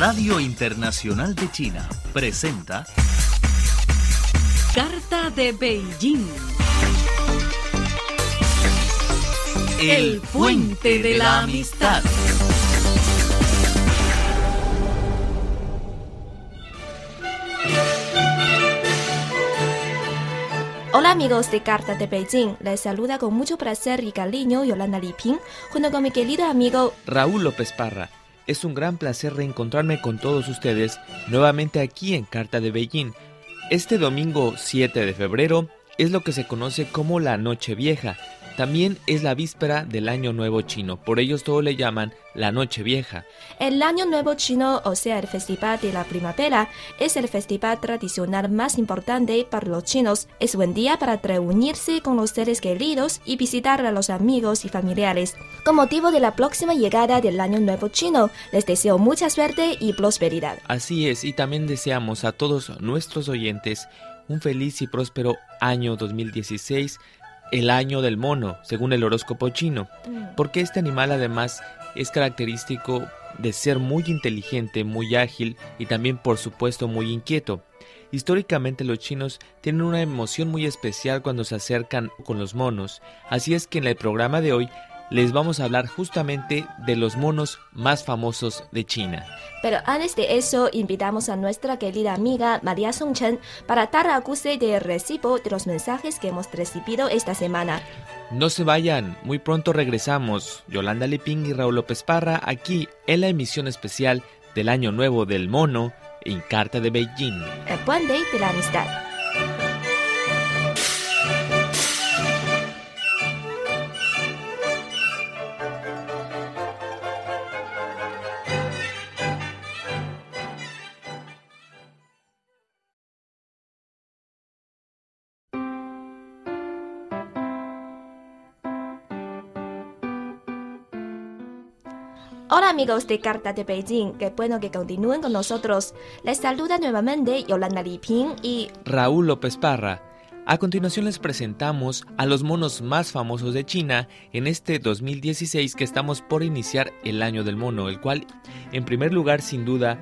Radio Internacional de China presenta Carta de Beijing. El puente de la amistad. Hola amigos de Carta de Beijing, les saluda con mucho placer y cariño Yolanda Liping, junto con mi querido amigo Raúl López Parra. Es un gran placer reencontrarme con todos ustedes nuevamente aquí en Carta de Beijing. Este domingo 7 de febrero es lo que se conoce como la Noche Vieja. También es la víspera del Año Nuevo Chino, por ellos todo le llaman la Noche Vieja. El Año Nuevo Chino, o sea, el Festival de la Primavera, es el festival tradicional más importante para los chinos. Es buen día para reunirse con los seres queridos y visitar a los amigos y familiares. Con motivo de la próxima llegada del Año Nuevo Chino, les deseo mucha suerte y prosperidad. Así es, y también deseamos a todos nuestros oyentes un feliz y próspero año 2016 el año del mono, según el horóscopo chino, porque este animal además es característico de ser muy inteligente, muy ágil y también por supuesto muy inquieto. Históricamente los chinos tienen una emoción muy especial cuando se acercan con los monos, así es que en el programa de hoy les vamos a hablar justamente de los monos más famosos de China. Pero antes de eso, invitamos a nuestra querida amiga María Songchen para dar acuse de recibo de los mensajes que hemos recibido esta semana. No se vayan, muy pronto regresamos. Yolanda Leping y Raúl López Parra aquí en la emisión especial del Año Nuevo del Mono en Carta de Beijing. El puente de la amistad. Hola amigos de Carta de Beijing, qué bueno que continúen con nosotros. Les saluda nuevamente Yolanda Liping y Raúl López Parra. A continuación les presentamos a los monos más famosos de China en este 2016 que estamos por iniciar el año del mono, el cual en primer lugar sin duda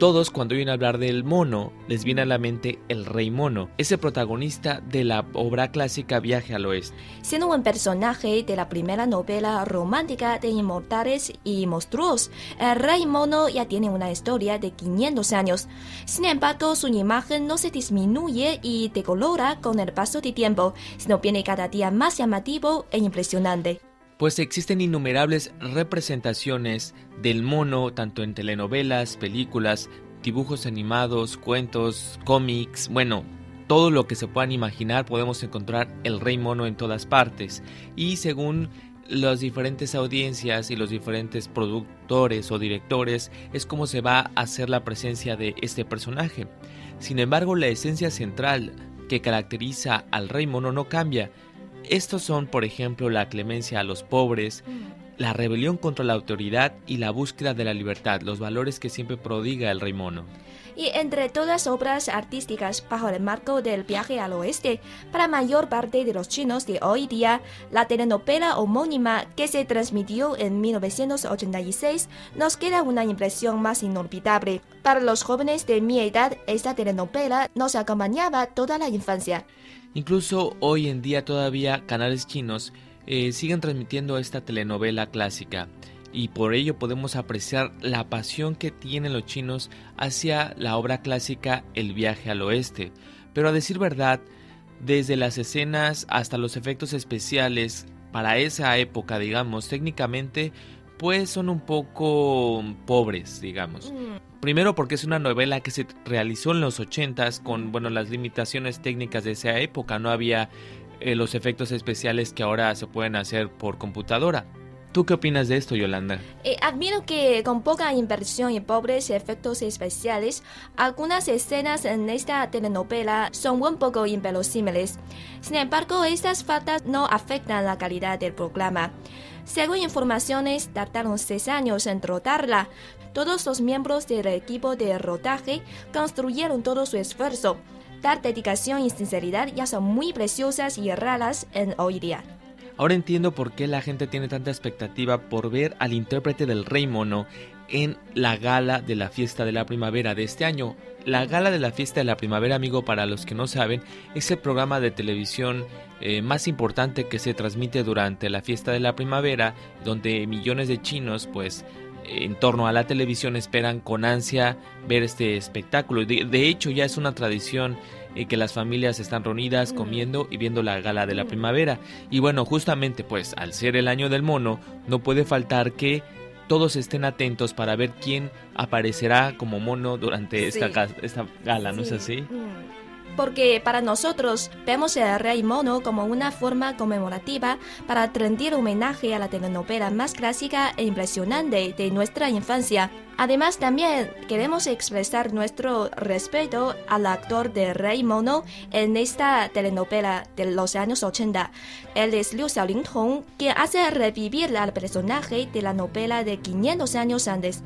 todos cuando oyen hablar del mono les viene a la mente el rey mono, ese protagonista de la obra clásica Viaje al Oeste. siendo un personaje de la primera novela romántica de Inmortales y Monstruos, el rey mono ya tiene una historia de 500 años. Sin embargo, su imagen no se disminuye y decolora con el paso del tiempo, sino viene cada día más llamativo e impresionante. Pues existen innumerables representaciones del mono, tanto en telenovelas, películas, dibujos animados, cuentos, cómics, bueno, todo lo que se puedan imaginar podemos encontrar el rey mono en todas partes. Y según las diferentes audiencias y los diferentes productores o directores es como se va a hacer la presencia de este personaje. Sin embargo, la esencia central que caracteriza al rey mono no cambia. Estos son, por ejemplo, la clemencia a los pobres, la rebelión contra la autoridad y la búsqueda de la libertad, los valores que siempre prodiga el rey mono. Y entre todas obras artísticas bajo el marco del viaje al oeste, para mayor parte de los chinos de hoy día, la telenovela homónima que se transmitió en 1986 nos queda una impresión más inolvidable. Para los jóvenes de mi edad, esta telenovela nos acompañaba toda la infancia. Incluso hoy en día todavía canales chinos eh, siguen transmitiendo esta telenovela clásica y por ello podemos apreciar la pasión que tienen los chinos hacia la obra clásica El viaje al oeste. Pero a decir verdad, desde las escenas hasta los efectos especiales para esa época, digamos, técnicamente, pues son un poco pobres, digamos. Primero porque es una novela que se realizó en los 80s con, bueno, las limitaciones técnicas de esa época, no había eh, los efectos especiales que ahora se pueden hacer por computadora. ¿Tú qué opinas de esto, Yolanda? Eh, admiro que con poca inversión y pobres efectos especiales, algunas escenas en esta telenovela son un poco inverosímiles. Sin embargo, estas faltas no afectan la calidad del programa. Según informaciones, tardaron seis años en rodarla. Todos los miembros del equipo de rodaje construyeron todo su esfuerzo. Tal dedicación y sinceridad ya son muy preciosas y raras en hoy día. Ahora entiendo por qué la gente tiene tanta expectativa por ver al intérprete del Rey Mono en la gala de la fiesta de la primavera de este año. La gala de la fiesta de la primavera, amigo, para los que no saben, es el programa de televisión eh, más importante que se transmite durante la fiesta de la primavera, donde millones de chinos, pues, en torno a la televisión esperan con ansia ver este espectáculo. De, hecho, ya es una tradición eh, que las familias están reunidas comiendo y viendo la gala de la primavera. Y bueno, justamente pues al ser el año del mono, no puede faltar que todos estén atentos para ver quién aparecerá como mono durante esta, esta gala, ¿no es así? Mm porque para nosotros vemos el Rey Mono como una forma conmemorativa para rendir homenaje a la telenovela más clásica e impresionante de nuestra infancia. Además, también queremos expresar nuestro respeto al actor de Rey Mono en esta telenovela de los años 80. Él es Liu Xiaolingtong, quien hace revivir al personaje de la novela de 500 años antes.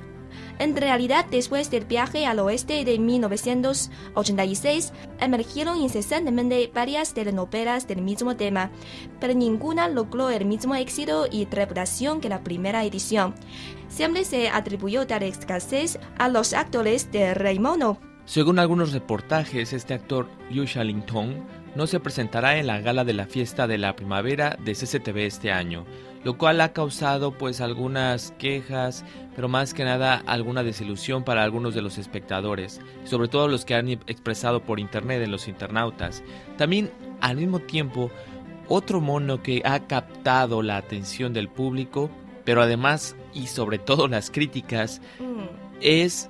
En realidad, después del viaje al oeste de 1986, emergieron incesantemente varias telenovelas del mismo tema, pero ninguna logró el mismo éxito y reputación que la primera edición. Siempre se atribuyó tal escasez a los actores de Rey Mono. Según algunos reportajes, este actor Liu Xiaolingtong no se presentará en la gala de la fiesta de la primavera de CCTV este año, lo cual ha causado pues algunas quejas, pero más que nada alguna desilusión para algunos de los espectadores, sobre todo los que han expresado por internet en los internautas. También al mismo tiempo otro mono que ha captado la atención del público, pero además y sobre todo las críticas, mm. es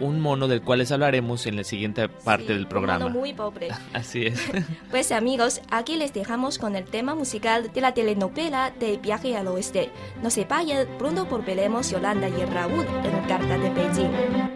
un mono del cual les hablaremos en la siguiente parte del programa. Un mono muy pobre. Así es. pues amigos, aquí les dejamos con el tema musical de la telenovela de Viaje al Oeste. No se vayan, pronto volveremos Yolanda y Raúl en Carta de Beijing.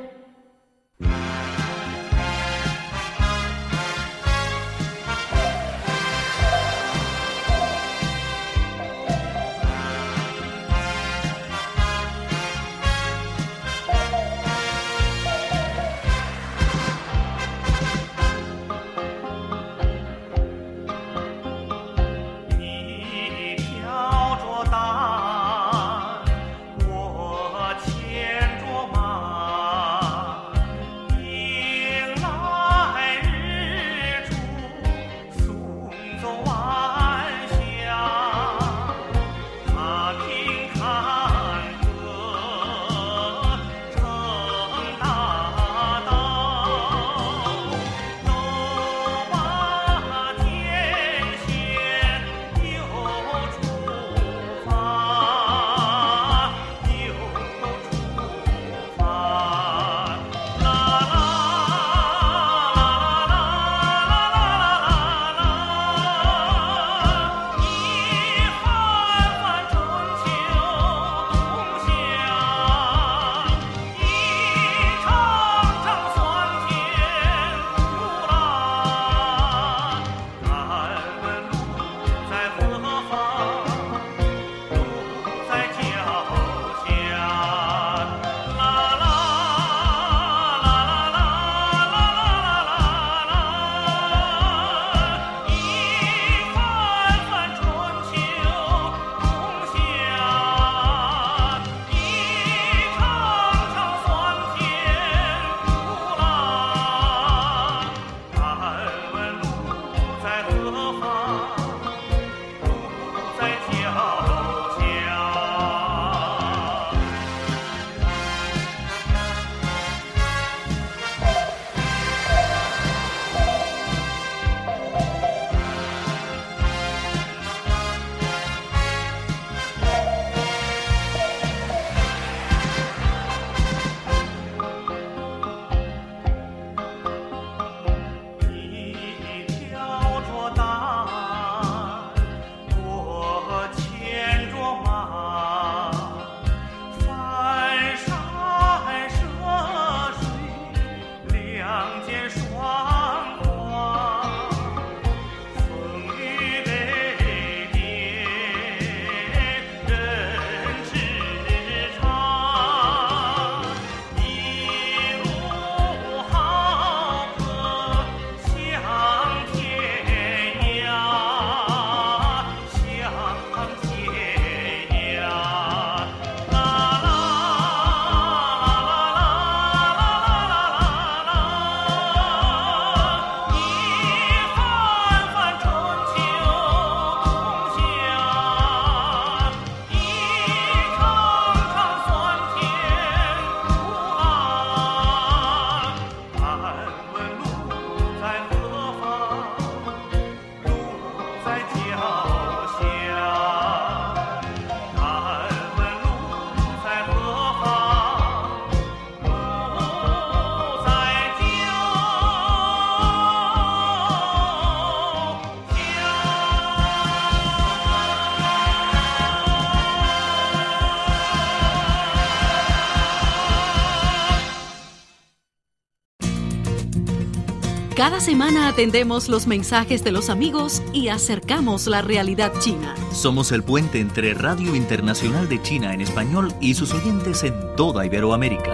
Cada semana atendemos los mensajes de los amigos y acercamos la realidad china. Somos el puente entre Radio Internacional de China en español y sus oyentes en toda Iberoamérica.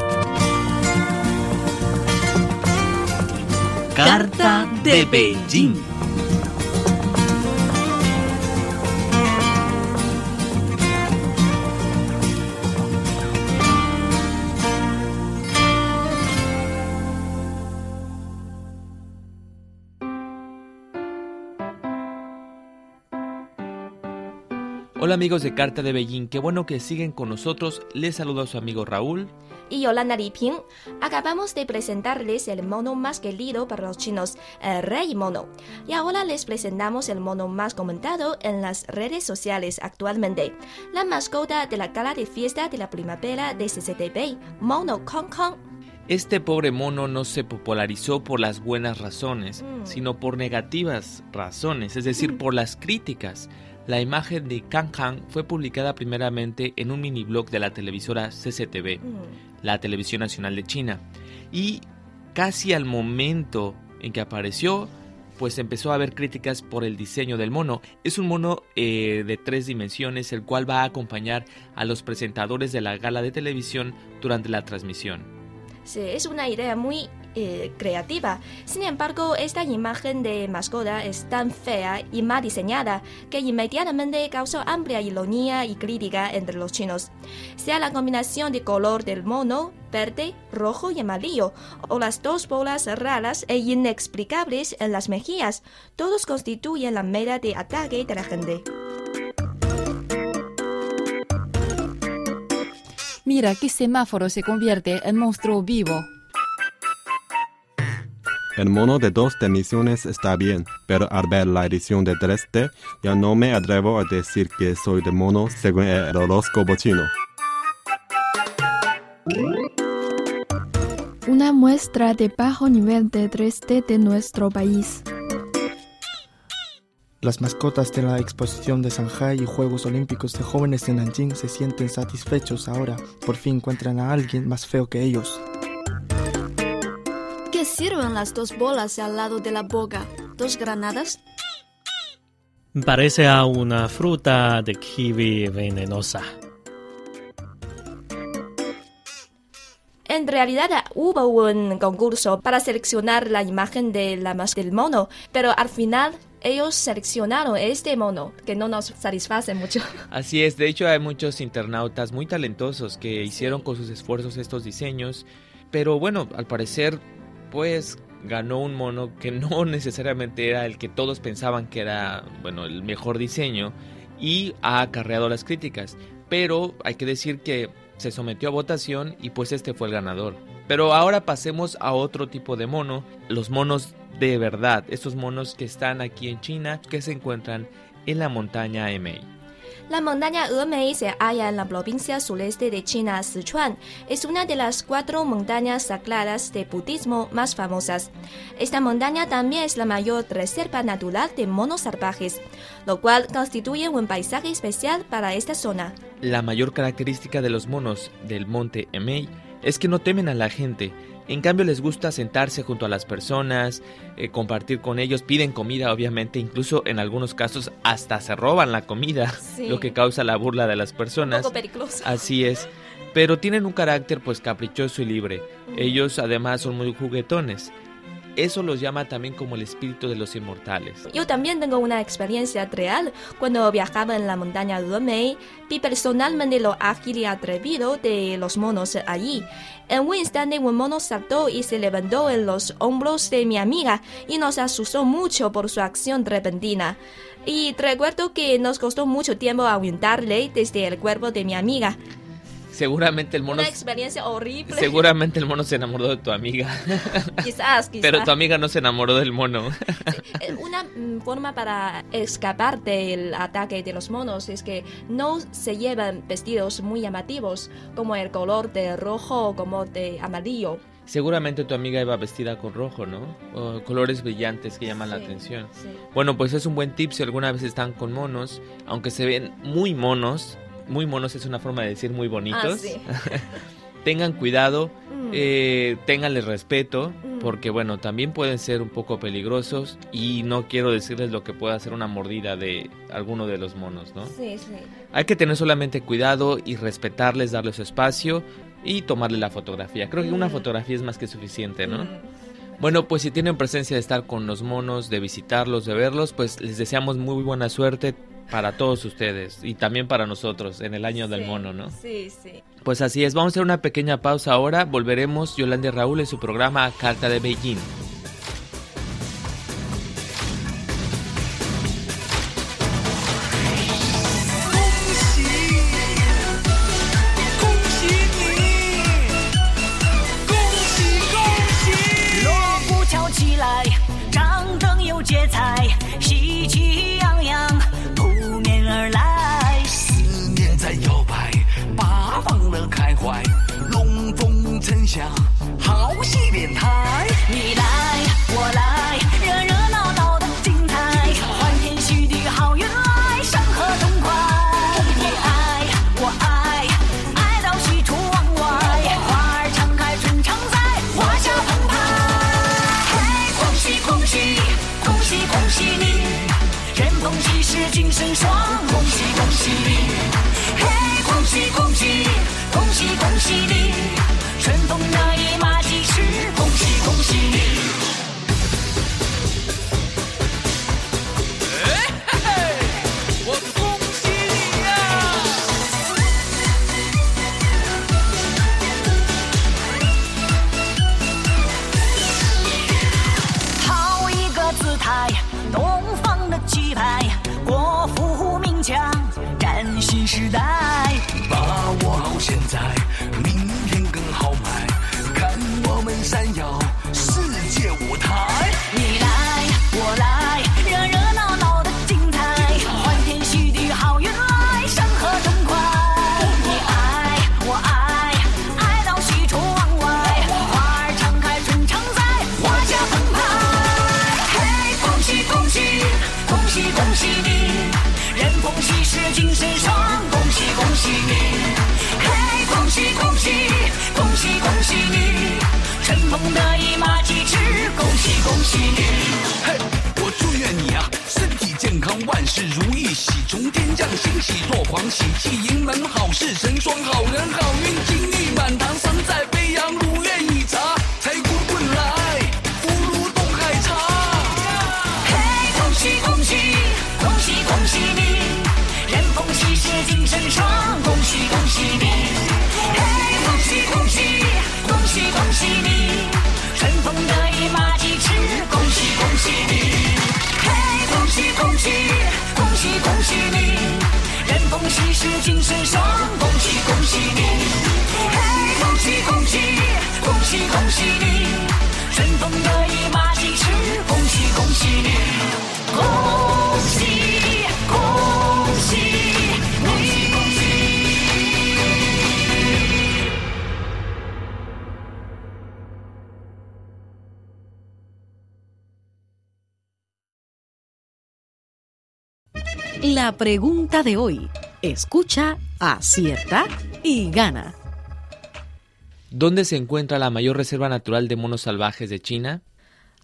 Carta de Beijing. Amigos de Carta de Beijing, qué bueno que siguen con nosotros. Les saludo a su amigo Raúl. Y Yolanda Liping, acabamos de presentarles el mono más querido para los chinos, el rey mono. Y ahora les presentamos el mono más comentado en las redes sociales actualmente, la mascota de la gala de fiesta de la primavera de CCTV, Mono Kong Kong. Este pobre mono no se popularizó por las buenas razones, Mm. sino por negativas razones, es decir, por las críticas. La imagen de Kang Kang fue publicada primeramente en un mini blog de la televisora CCTV, Mm. la Televisión Nacional de China, y casi al momento en que apareció, pues empezó a haber críticas por el diseño del mono. Es un mono eh, de tres dimensiones, el cual va a acompañar a los presentadores de la gala de televisión durante la transmisión. Es una idea muy eh, creativa. Sin embargo, esta imagen de mascota es tan fea y mal diseñada que inmediatamente causó amplia ironía y crítica entre los chinos. Sea la combinación de color del mono, verde, rojo y amarillo, o las dos bolas raras e inexplicables en las mejillas, todos constituyen la meta de ataque de la gente. Mira qué semáforo se convierte en monstruo vivo. El mono de dos dimensiones está bien, pero al ver la edición de 3D ya no me atrevo a decir que soy de mono según el horóscopo chino. Una muestra de bajo nivel de 3D de nuestro país. Las mascotas de la exposición de Shanghai y Juegos Olímpicos de Jóvenes de Nanjing se sienten satisfechos ahora. Por fin encuentran a alguien más feo que ellos. ¿Qué sirven las dos bolas al lado de la boca? ¿Dos granadas? Parece a una fruta de kiwi venenosa. En realidad hubo un concurso para seleccionar la imagen de la más del mono, pero al final ellos seleccionaron este mono, que no nos satisface mucho. Así es, de hecho hay muchos internautas muy talentosos que hicieron con sus esfuerzos estos diseños, pero bueno, al parecer pues ganó un mono que no necesariamente era el que todos pensaban que era, bueno, el mejor diseño y ha acarreado las críticas, pero hay que decir que se sometió a votación y pues este fue el ganador. Pero ahora pasemos a otro tipo de mono, los monos de verdad, estos monos que están aquí en China, que se encuentran en la montaña Emei. La montaña Emei se halla en la provincia sureste de China, Sichuan. Es una de las cuatro montañas sagradas de budismo más famosas. Esta montaña también es la mayor reserva natural de monos salvajes, lo cual constituye un paisaje especial para esta zona. La mayor característica de los monos del monte Emei es que no temen a la gente. En cambio les gusta sentarse junto a las personas, eh, compartir con ellos, piden comida obviamente, incluso en algunos casos hasta se roban la comida, Sí. lo que causa la burla de las Un personas. poco peligroso. Así es. Pero tienen un carácter pues caprichoso y libre. Ellos además son muy juguetones. Eso los llama también como el espíritu de los inmortales. Yo también tengo una experiencia real. Cuando viajaba en la montaña Emei, vi personalmente lo ágil y atrevido de los monos allí. En un instante un mono saltó y se levantó en los hombros de mi amiga y nos asustó mucho por su acción repentina. Y recuerdo que nos costó mucho tiempo ahuyentarle desde el cuerpo de mi amiga. Seguramente el mono Una experiencia horrible. seguramente el mono se enamoró de tu amiga, Quizás, quizás. pero tu amiga no se enamoró del mono. Eh, Una mm, forma para escapar del ataque de los monos es que no se llevan vestidos muy llamativos, como el color de rojo o como de amarillo. Seguramente tu amiga iba vestida con rojo, ¿no? O colores brillantes que llaman la Sí, atención. sí. Bueno, pues es un buen tip si alguna vez están con monos, aunque se ven muy monos, muy monos es una forma de decir muy bonitos. Ah, sí. Tengan cuidado, Mm. eh, ténganle respeto, Mm. porque bueno, también pueden ser un poco peligrosos y no quiero decirles lo que pueda ser una mordida de alguno de los monos, ¿no? Sí, sí. Hay que tener solamente cuidado y respetarles, darles espacio y tomarle la fotografía. Creo que una Mm. fotografía es más que suficiente, ¿no? Mm. Bueno, pues si tienen presencia de estar con los monos, de visitarlos, de verlos, pues les deseamos muy buena suerte para todos ustedes y también para nosotros en el año del mono, ¿no? Sí, sí. Pues así es, vamos a hacer una pequeña pausa ahora, volveremos Yolanda y Raúl en su programa Carta de Beijing. 人逢喜事精神爽，恭喜恭喜你。嘿，恭喜恭喜，恭喜恭喜你，春风得意马蹄疾，喜气盈门好事成 La pregunta de hoy. Escucha, acierta y gana. ¿Dónde se encuentra la mayor reserva natural de monos salvajes de China?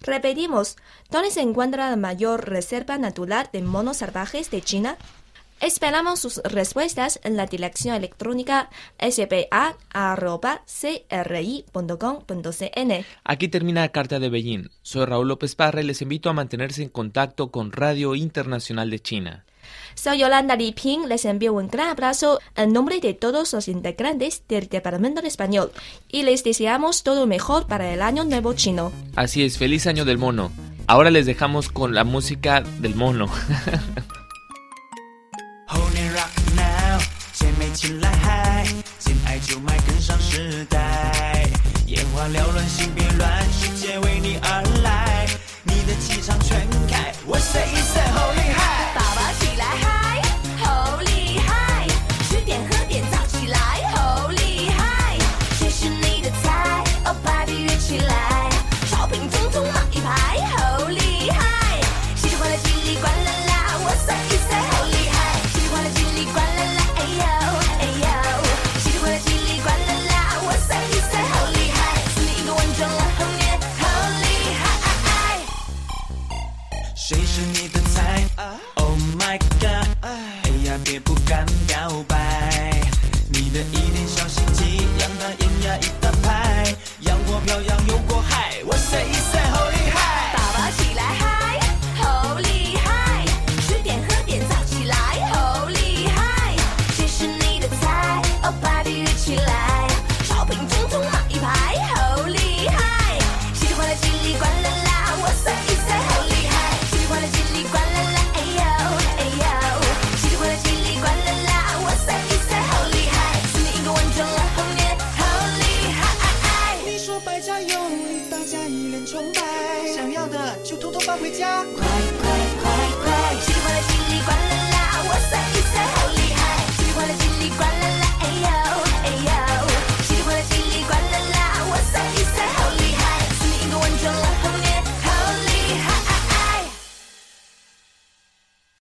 Repetimos, ¿dónde se encuentra la mayor reserva natural de monos salvajes de China? Esperamos sus respuestas en la dirección electrónica spa.cri.com.cn. Aquí termina la Carta de Beijing. Soy Raúl López Parra y les invito a mantenerse en contacto con Radio Internacional de China. Soy Yolanda Li Ping, les envío un gran abrazo en nombre de todos los integrantes del Departamento de Español y les deseamos todo lo mejor para el Año Nuevo Chino. Así es, feliz año del mono. Ahora les dejamos con la música del mono. 起来，